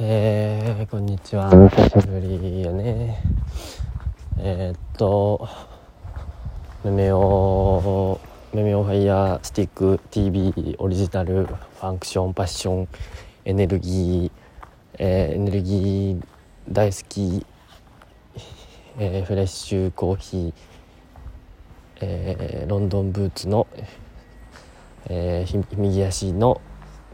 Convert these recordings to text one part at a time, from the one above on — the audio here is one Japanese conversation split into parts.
えー、こんにちは。久しぶりやね。えー、っとメメオメメオファイヤースティック TV オリジナルファンクションパッションエネルギー、えー、エネルギー大好き、えー、フレッシュコーヒー、えー、ロンドンブーツの、えー、右足の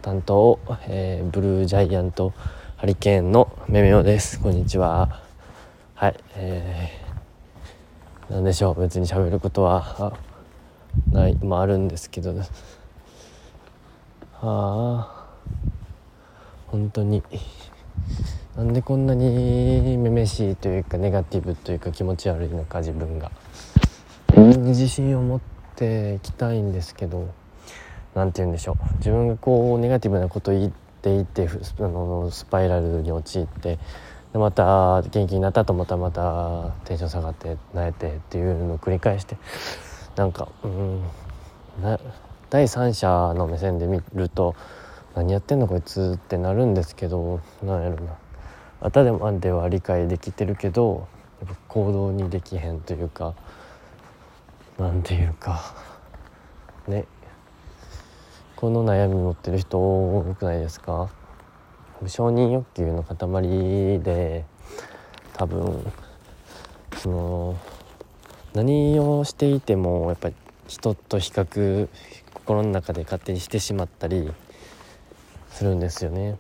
担当、えー、ブルージャイアントハリケーンのめめおです。こんにちは。はいえー、なんでしょう。別に喋ることはないまああるんですけど。はあ本当に。なんでこんなにめめしいというかネガティブというか気持ち悪いのか自分が。自信を持っていきたいんですけど。何て言うんでしょう。自分がこうネガティブなこと言っていってあのスパイラルに陥ってでまた元気になったと思ったまたテンション下がって泣いてっていうのを繰り返してなんかうんな第三者の目線で見ると何やってんのこいつってなるんですけどなんやろな。頭では理解できてるけどやっぱ行動にできへんというかなんていうかね。この悩み持ってる人多くないですか？承認欲求の塊で多分その何をしていてもやっぱり人と比較心の中で勝手にしてしまったりするんですよね。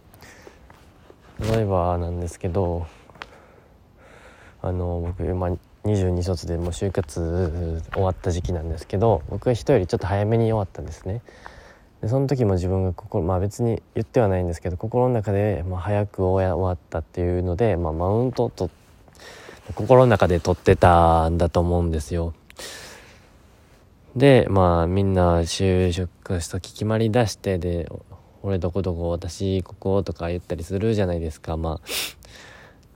例えばなんですけどあの僕、まあ、22卒でもう就活終わった時期なんですけど僕は人よりちょっと早めに終わったんですね。でその時も自分が心まあ別に言ってはないんですけど心の中で、まあ、早く終わったっていうので、まあ、マウントと心の中で取ってたんだと思うんですよ。でまあみんな就職先決まりだしてで俺どこどこ私こことか言ったりするじゃないですかまあ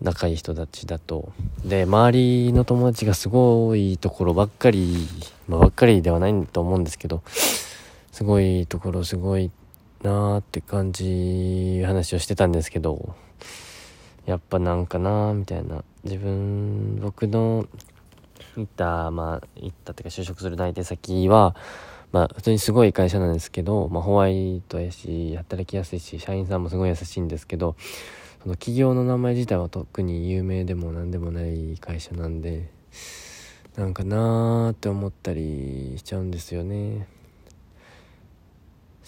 仲いい人たちだとで周りの友達がすごいところばっかり、まあ、ばっかりではないと思うんですけどすごいところすごいなーって感じ話をしてたんですけどやっぱなんかなーみたいな自分僕の行ったまあ行ったっていうか就職する内定先はまあ普通にすごい会社なんですけど、まあ、ホワイトやし働きやすいし社員さんもすごい優しいんですけどその企業の名前自体は特に有名でも何でもない会社なんでなんかなーって思ったりしちゃうんですよね。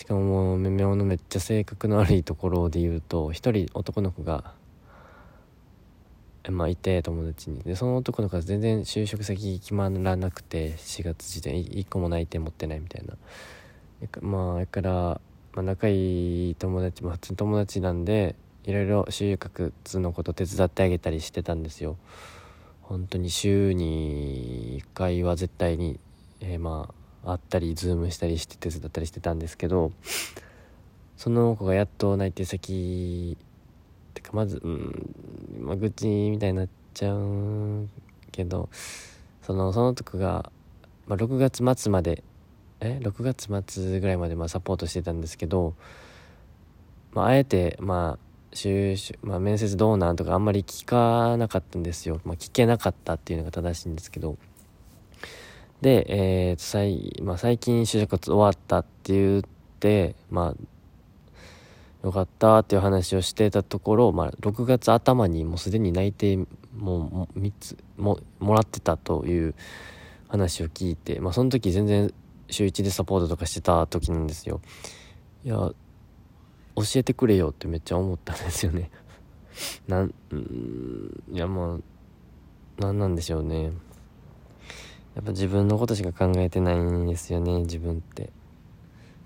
しかももうめめおのめっちゃ性格の悪いところで言うと一人男の子がまあいて友達に。でその男の子は全然就職先決まらなくて4月時点1個も内定持ってないみたいな。まあだから、まあ、仲いい友達も普通に友達なんでいろいろ就活のこと手伝ってあげたりしてたんですよ。本当に週に1回は絶対に、えー、まあ会ったりズームしたりして手伝ったりしてたんですけどその子がやっと内定先ってかまずうんまあ愚痴みたいになっちゃうけどそのその子が、まあ、6月末までえ6月末ぐらいまでまあサポートしてたんですけど、まあ、あえてまあ就職、まあ、面接どうなんとかあんまり聞かなかったんですよ、まあ、聞けなかったっていうのが正しいんですけどで、えー最まあ、最近就職終わったって言って、まあ、よかったっていう話をしてたところ、まあ、6月頭にもうすでに内定もう3つももらってたという話を聞いて、まあ、その時全然週1でサポートとかしてた時なんですよ。いや教えてくれよってめっちゃ思ったんですよね。なんうんいやまあ何なんでしょうね。やっぱ自分のことしか考えてないんですよね自分って。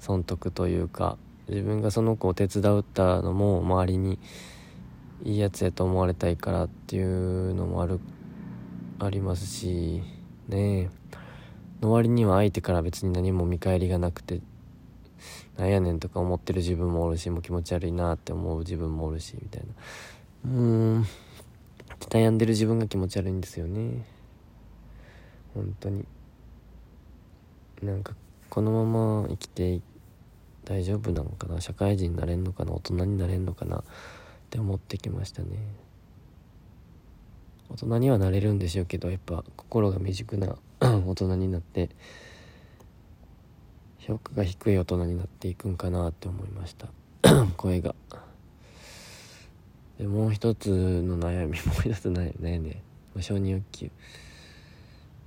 損得というか。自分がその子を手伝ったのも周りにいいやつやと思われたいからっていうのもあるありますしね。の割には相手から別に何も見返りがなくてなんやねんとか思ってる自分もおるしもう気持ち悪いなって思う自分もおるしみたいな。うーん。悩んでる自分が気持ち悪いんですよね。本当に。なんかこのまま生きて大丈夫なのかな？社会人になれんのかな？大人になれんのかな？って思ってきましたね。大人にはなれるんでしょうけどやっぱ心が未熟な 大人になって評価が低い大人になっていくんかなって思いました。声が。でもう一つの悩み もう一つ悩みね。承認欲求。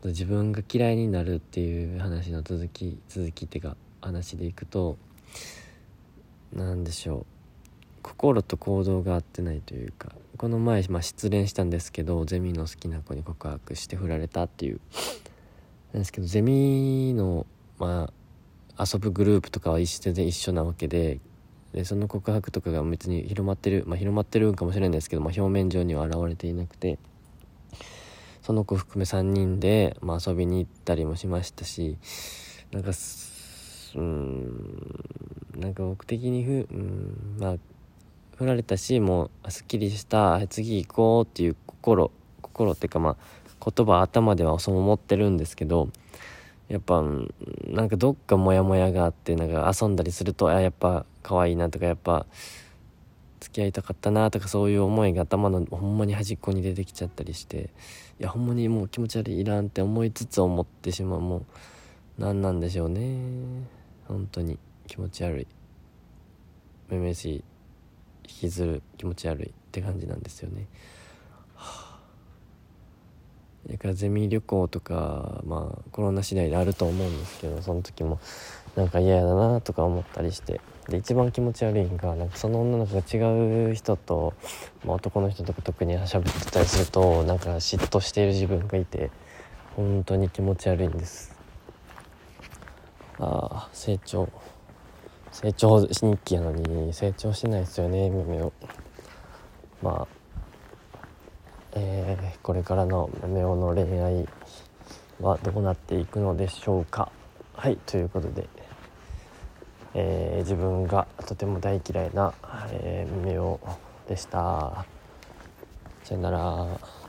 自分が嫌いになるっていう話の続き続きっていうか話でいくと何でしょう。心と行動が合ってないというかこの前、まあ、失恋したんですけどゼミの好きな子に告白して振られたっていう。なんですけどゼミの、まあ、遊ぶグループとかは全然一緒なわけででその告白とかが別に広まってる、まあ、広まってるんかもしれないんですけど、まあ、表面上には現れていなくて。その子含め3人で、まあ、遊びに行ったりもしましたしなんかうんなんか僕的にふ、うん、まあ振られたしもうすっきりした次行こうっていう心心っていうかまあ言葉頭ではそう思ってるんですけどやっぱなんかどっかモヤモヤがあってなんか遊んだりするとあやっぱ可愛いなとかやっぱ付き合いたかったなとかそういう思いが頭のほんまに端っこに出てきちゃったりしていやほんまにもう気持ち悪いいらんって思いつつ思ってしまうもう何なんでしょうね。本当に。気持ち悪い。めめしい。引きずる。気持ち悪いって感じなんですよね。はあ、だかゼミ旅行とかまあコロナ次第であると思うんですけどその時もなんか嫌だなとか思ったりしてで一番気持ち悪いのがなんかその女の子が違う人と、まあ、男の人とか特に喋ってたりするとなんか嫉妬している自分がいて本当に気持ち悪いんです。ああ成長成長日記やのに成長しないですよねめめをまあえー、これからのメオの恋愛はどうなっていくのでしょうか。はいということで、えー、自分がとても大嫌いな、えー、メオでした。さよなら。